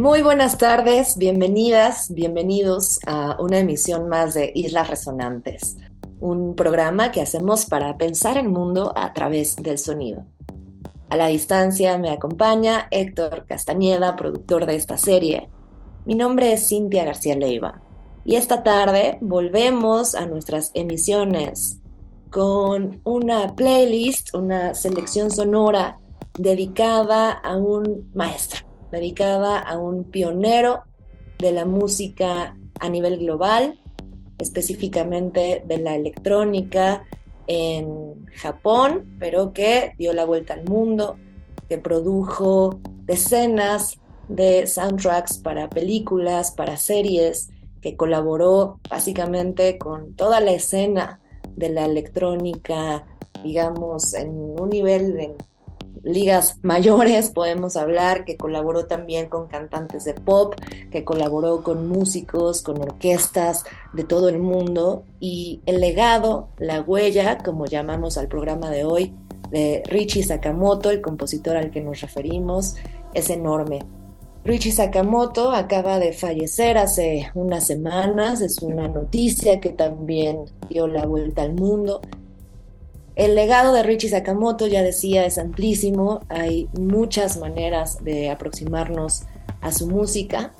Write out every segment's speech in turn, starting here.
Muy buenas tardes, bienvenidas, bienvenidos a una emisión más de Islas Resonantes, un programa que hacemos para pensar el mundo a través del sonido. A la distancia me acompaña Héctor Castañeda, productor de esta serie. Mi nombre es Cintia García Leiva y esta tarde volvemos a nuestras emisiones con una playlist, una selección sonora dedicada a un maestro dedicada a un pionero de la música a nivel global, específicamente de la electrónica en Japón, pero que dio la vuelta al mundo, que produjo decenas de soundtracks para películas, para series, que colaboró básicamente con toda la escena de la electrónica, digamos, en un nivel de ligas mayores podemos hablar, que colaboró también con cantantes de pop, que colaboró con músicos, con orquestas de todo el mundo. Y el legado, la huella, como llamamos al programa de hoy, de Richie Sakamoto, el compositor al que nos referimos, es enorme. Richie Sakamoto acaba de fallecer hace unas semanas, es una noticia que también dio la vuelta al mundo el legado de Richie Sakamoto, ya decía, es amplísimo, hay muchas maneras de aproximarnos a su música.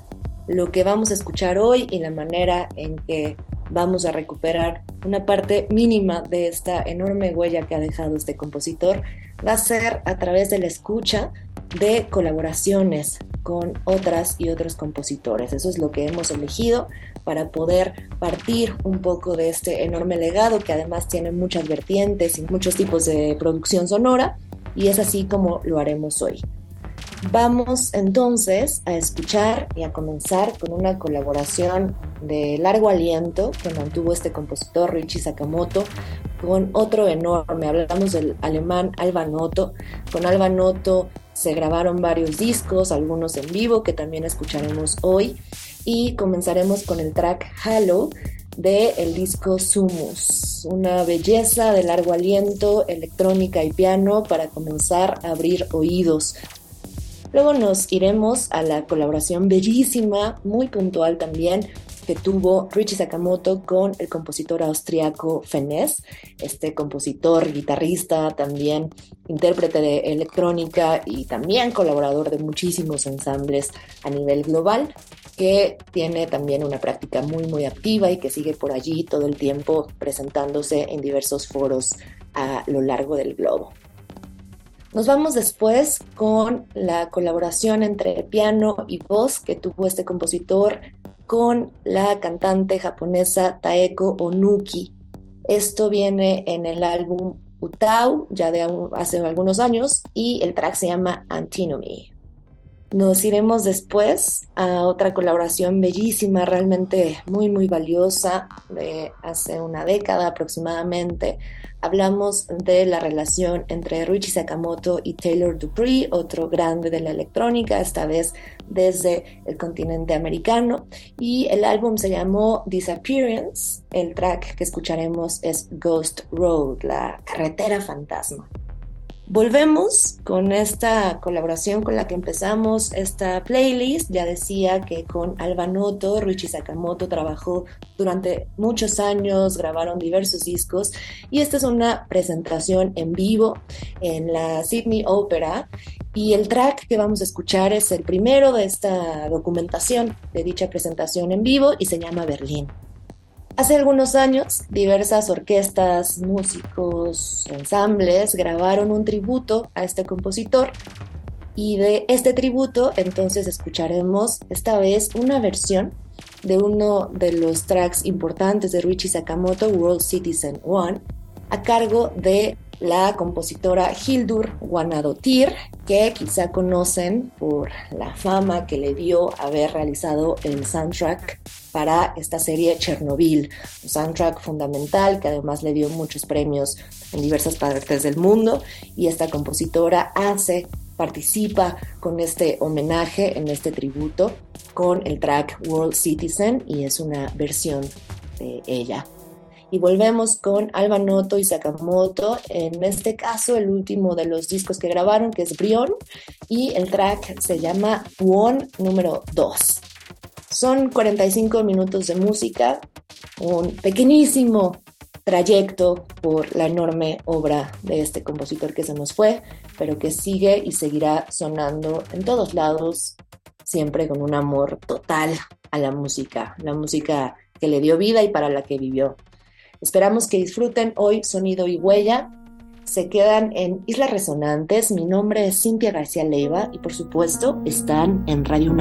Lo que vamos a escuchar hoy y la manera en que vamos a recuperar una parte mínima de esta enorme huella que ha dejado este compositor va a ser a través de la escucha de colaboraciones con otras y otros compositores. Eso es lo que hemos elegido para poder partir un poco de este enorme legado que además tiene muchas vertientes y muchos tipos de producción sonora y es así como lo haremos hoy. Vamos entonces a escuchar y a comenzar con una colaboración de largo aliento que mantuvo este compositor Richie Sakamoto con otro enorme. Hablamos del alemán Alba Noto. Con Alba Noto se grabaron varios discos, algunos en vivo que también escucharemos hoy y comenzaremos con el track Halo de el disco Sumus, una belleza de largo aliento, electrónica y piano para comenzar a abrir oídos. Luego nos iremos a la colaboración bellísima, muy puntual también, que tuvo Richie Sakamoto con el compositor austriaco Fenez, este compositor, guitarrista, también intérprete de electrónica y también colaborador de muchísimos ensambles a nivel global que tiene también una práctica muy muy activa y que sigue por allí todo el tiempo presentándose en diversos foros a lo largo del globo. Nos vamos después con la colaboración entre piano y voz que tuvo este compositor con la cantante japonesa Taeko Onuki. Esto viene en el álbum Utau, ya de hace algunos años, y el track se llama Antinomy. Nos iremos después a otra colaboración bellísima, realmente muy, muy valiosa, de hace una década aproximadamente. Hablamos de la relación entre Richie Sakamoto y Taylor Dupree, otro grande de la electrónica, esta vez desde el continente americano. Y el álbum se llamó Disappearance. El track que escucharemos es Ghost Road, la carretera fantasma. Volvemos con esta colaboración con la que empezamos esta playlist. Ya decía que con Alba Noto, Richie Sakamoto trabajó durante muchos años, grabaron diversos discos y esta es una presentación en vivo en la Sydney Opera y el track que vamos a escuchar es el primero de esta documentación de dicha presentación en vivo y se llama Berlín. Hace algunos años, diversas orquestas, músicos, ensambles grabaron un tributo a este compositor y de este tributo entonces escucharemos esta vez una versión de uno de los tracks importantes de Richie Sakamoto, World Citizen One, a cargo de la compositora Hildur Guanadotir, que quizá conocen por la fama que le dio haber realizado el soundtrack para esta serie Chernobyl, un soundtrack fundamental que además le dio muchos premios en diversas partes del mundo y esta compositora hace participa con este homenaje en este tributo con el track World Citizen y es una versión de ella. Y volvemos con Alba Noto y Sakamoto, en este caso el último de los discos que grabaron, que es Brion, y el track se llama One número 2. Son 45 minutos de música, un pequeñísimo trayecto por la enorme obra de este compositor que se nos fue, pero que sigue y seguirá sonando en todos lados, siempre con un amor total a la música, la música que le dio vida y para la que vivió. Esperamos que disfruten hoy Sonido y Huella. Se quedan en Islas Resonantes. Mi nombre es Cintia García Leiva y por supuesto están en Radio.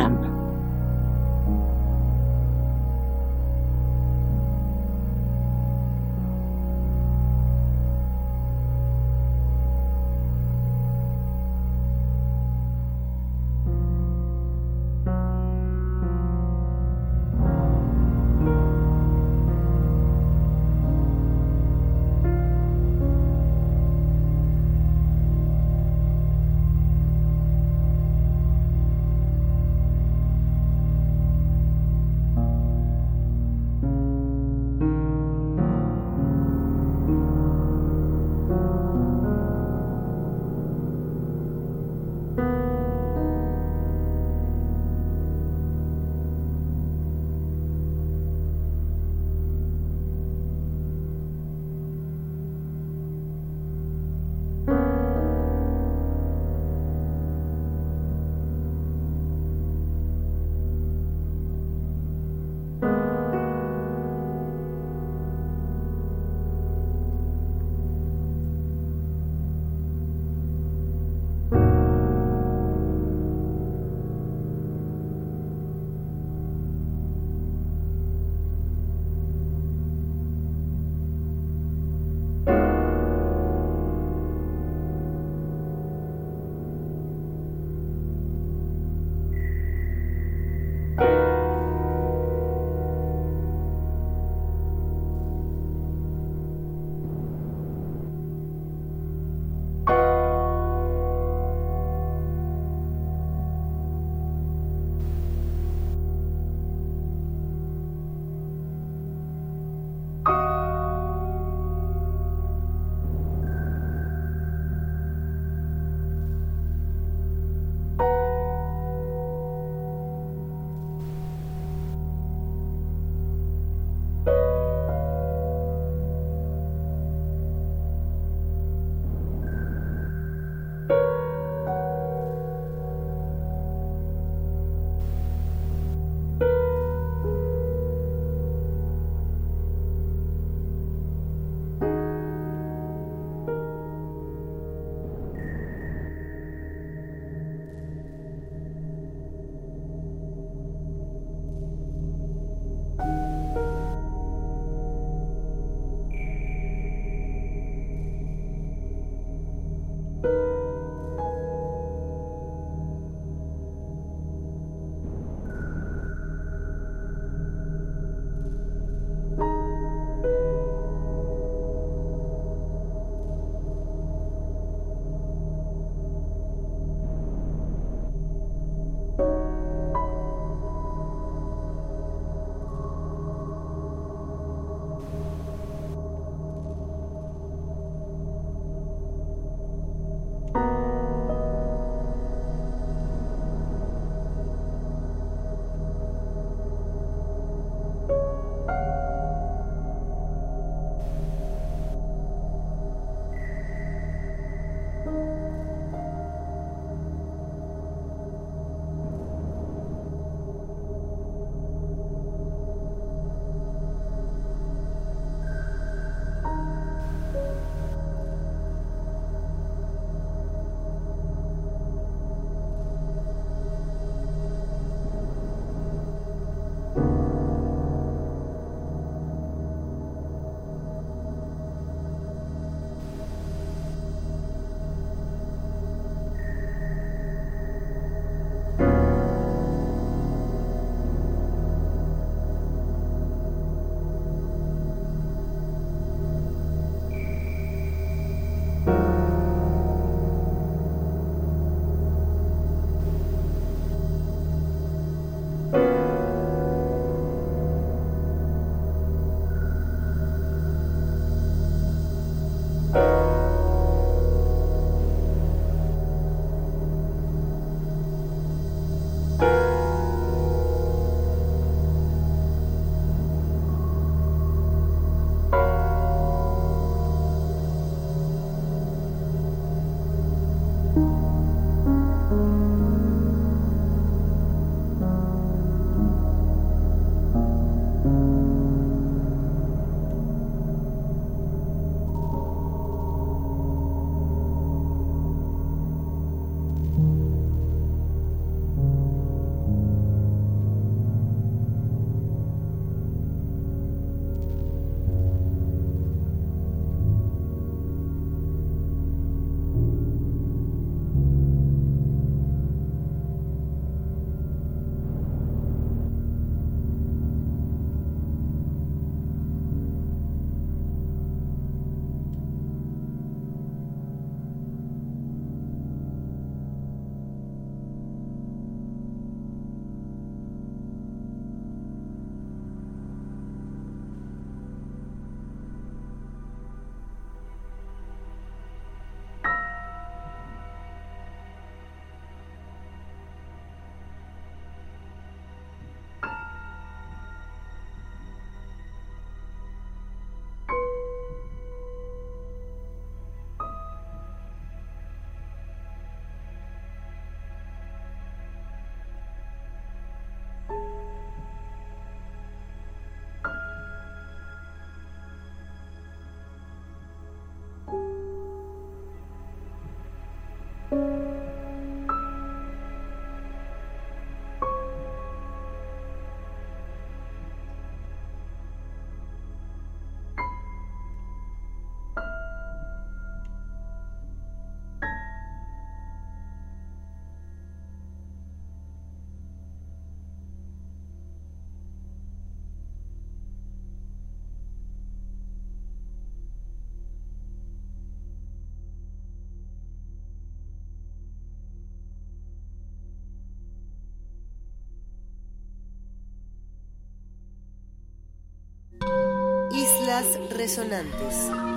Resonantes.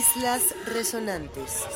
Islas Resonantes.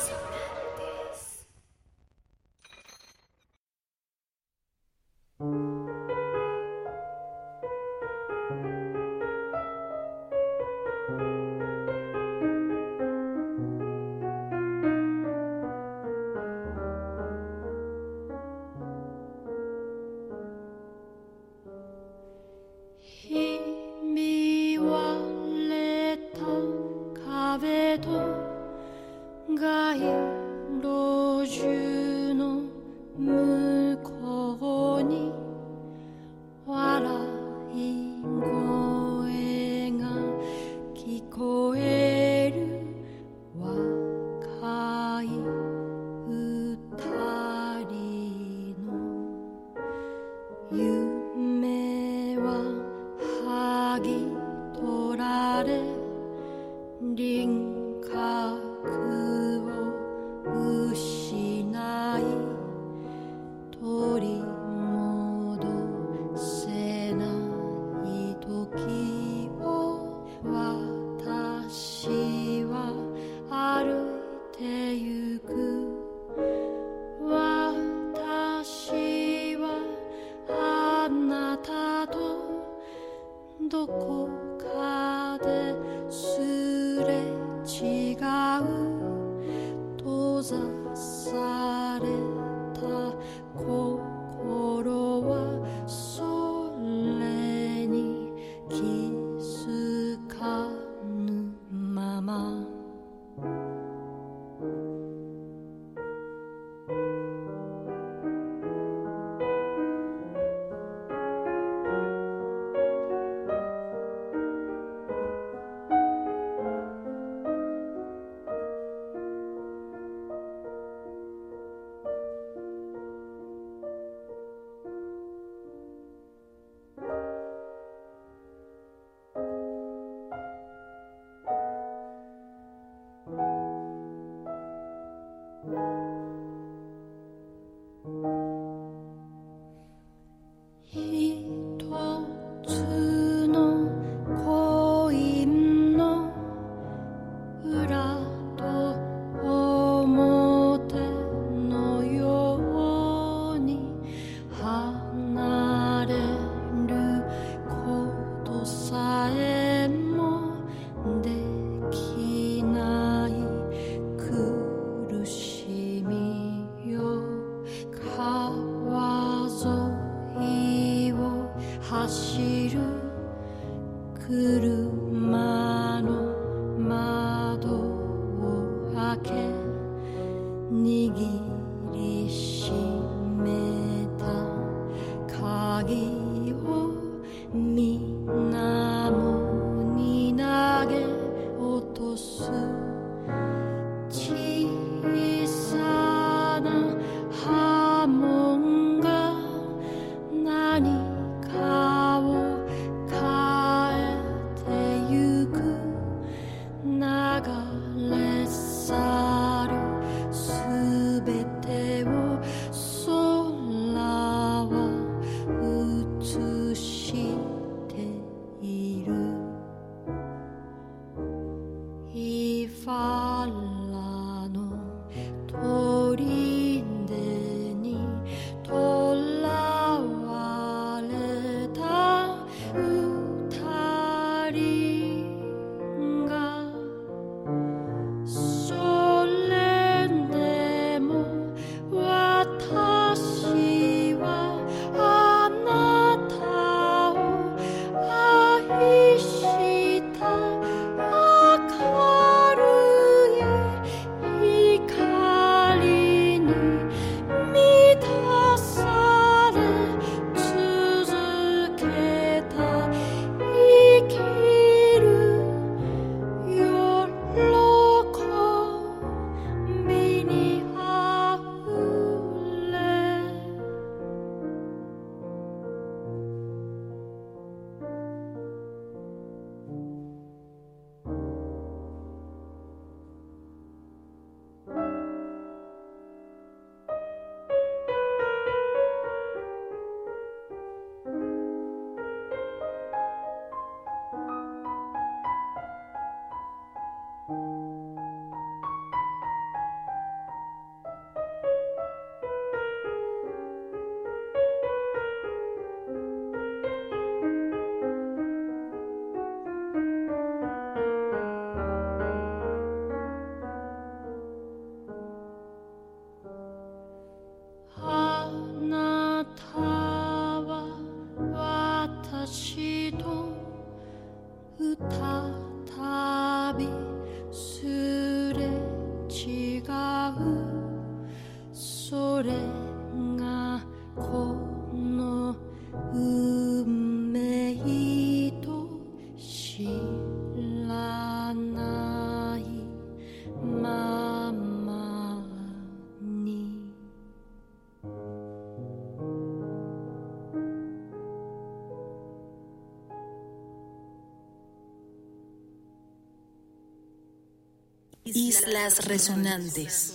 Islas Resonantes.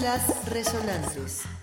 Islas Resonantes.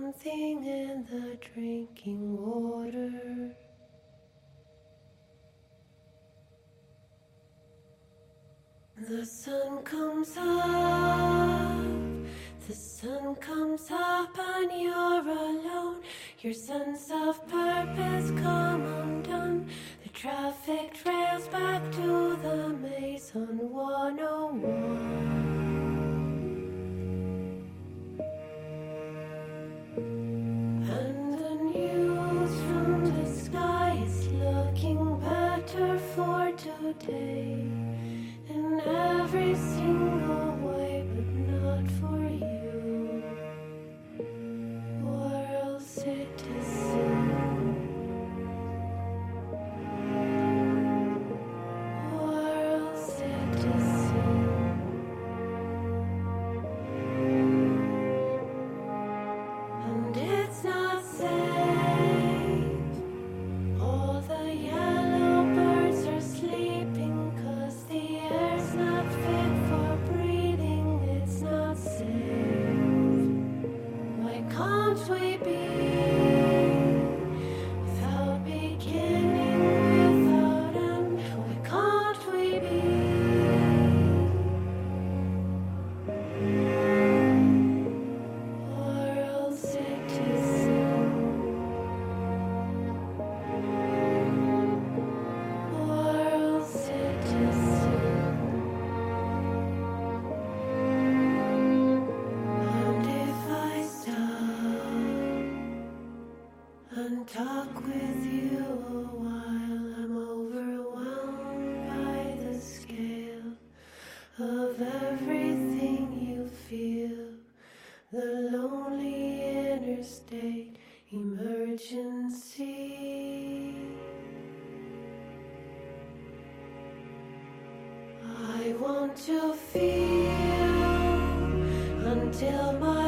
something in the drinking water. The sun comes up, the sun comes up, and you're alone. Your sense of purpose come undone. everything you feel. The lonely interstate emergency. I want to feel until my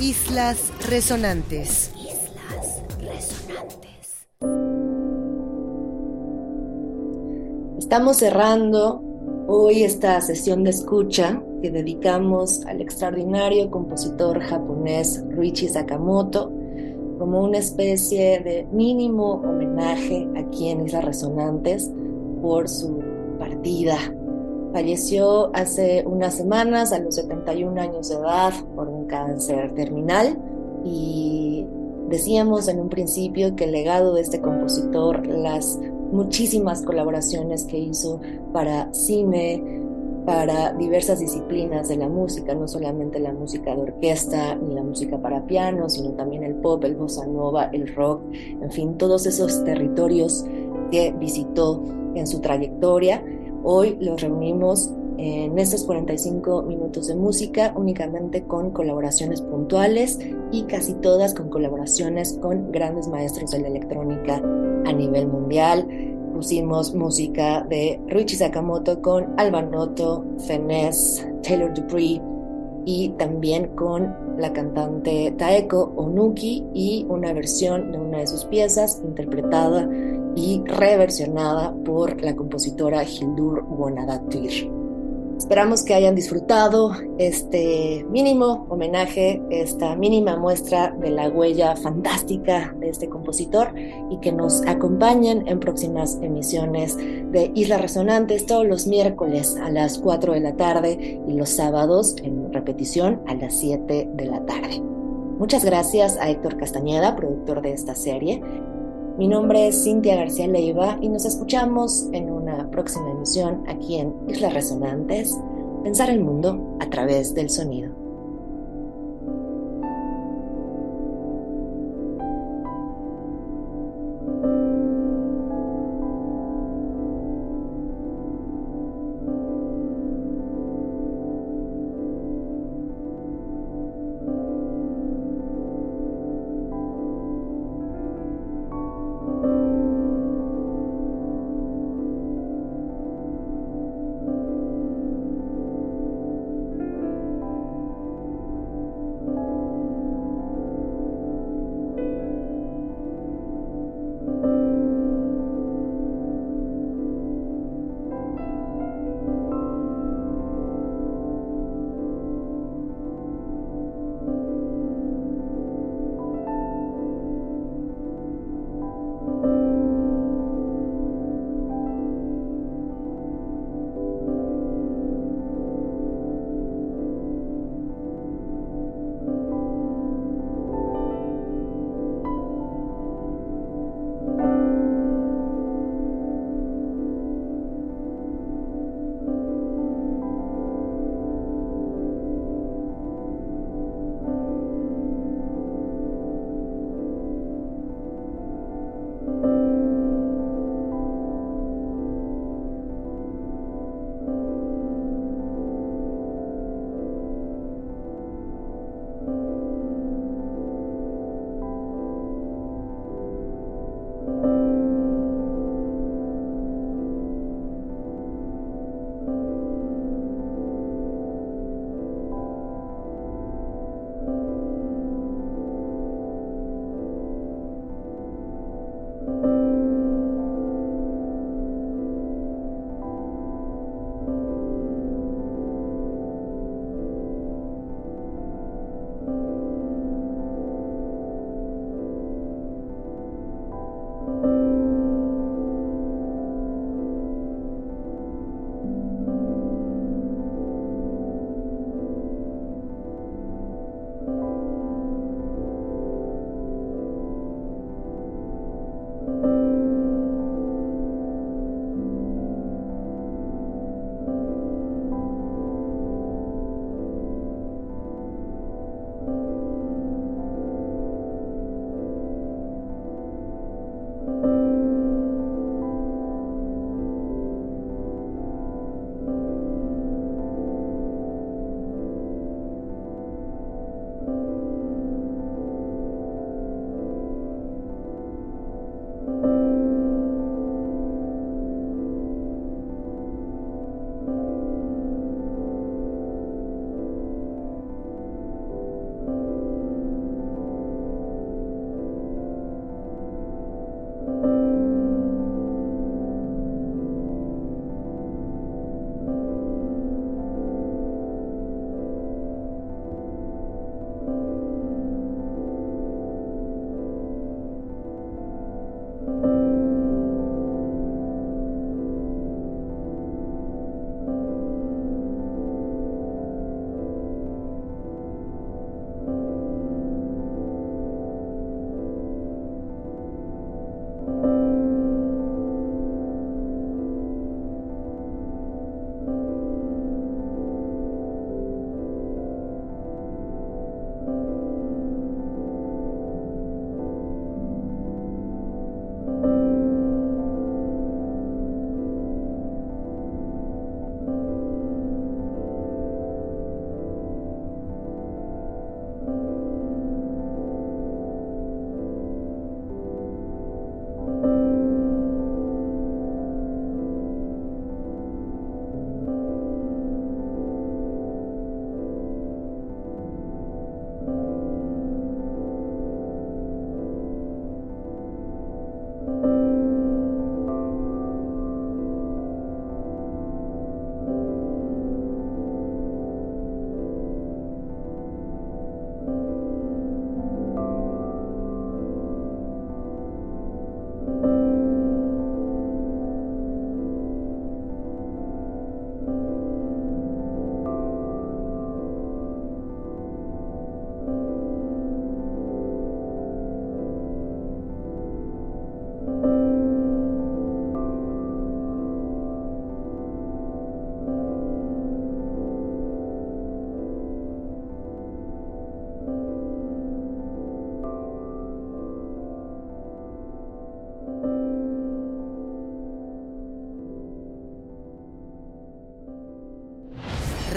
Islas Resonantes. Islas Resonantes. Estamos cerrando hoy esta sesión de escucha que dedicamos al extraordinario compositor japonés Ruichi Sakamoto como una especie de mínimo homenaje aquí en Islas Resonantes por su partida. Falleció hace unas semanas a los 71 años de edad por un cáncer terminal y decíamos en un principio que el legado de este compositor, las muchísimas colaboraciones que hizo para cine, para diversas disciplinas de la música, no solamente la música de orquesta ni la música para piano, sino también el pop, el bossa nova, el rock, en fin, todos esos territorios que visitó en su trayectoria Hoy los reunimos en estos 45 minutos de música únicamente con colaboraciones puntuales y casi todas con colaboraciones con grandes maestros de la electrónica a nivel mundial. Pusimos música de Ruichi Sakamoto con Alba Noto, Taylor Dupree y también con la cantante Taeko Onuki y una versión de una de sus piezas interpretada y reversionada por la compositora Hildur Guanadatir. Esperamos que hayan disfrutado este mínimo homenaje, esta mínima muestra de la huella fantástica de este compositor y que nos acompañen en próximas emisiones de Islas Resonantes todos los miércoles a las 4 de la tarde y los sábados en repetición a las 7 de la tarde. Muchas gracias a Héctor Castañeda, productor de esta serie, mi nombre es Cintia García Leiva y nos escuchamos en una próxima emisión aquí en Islas Resonantes, Pensar el Mundo a través del sonido.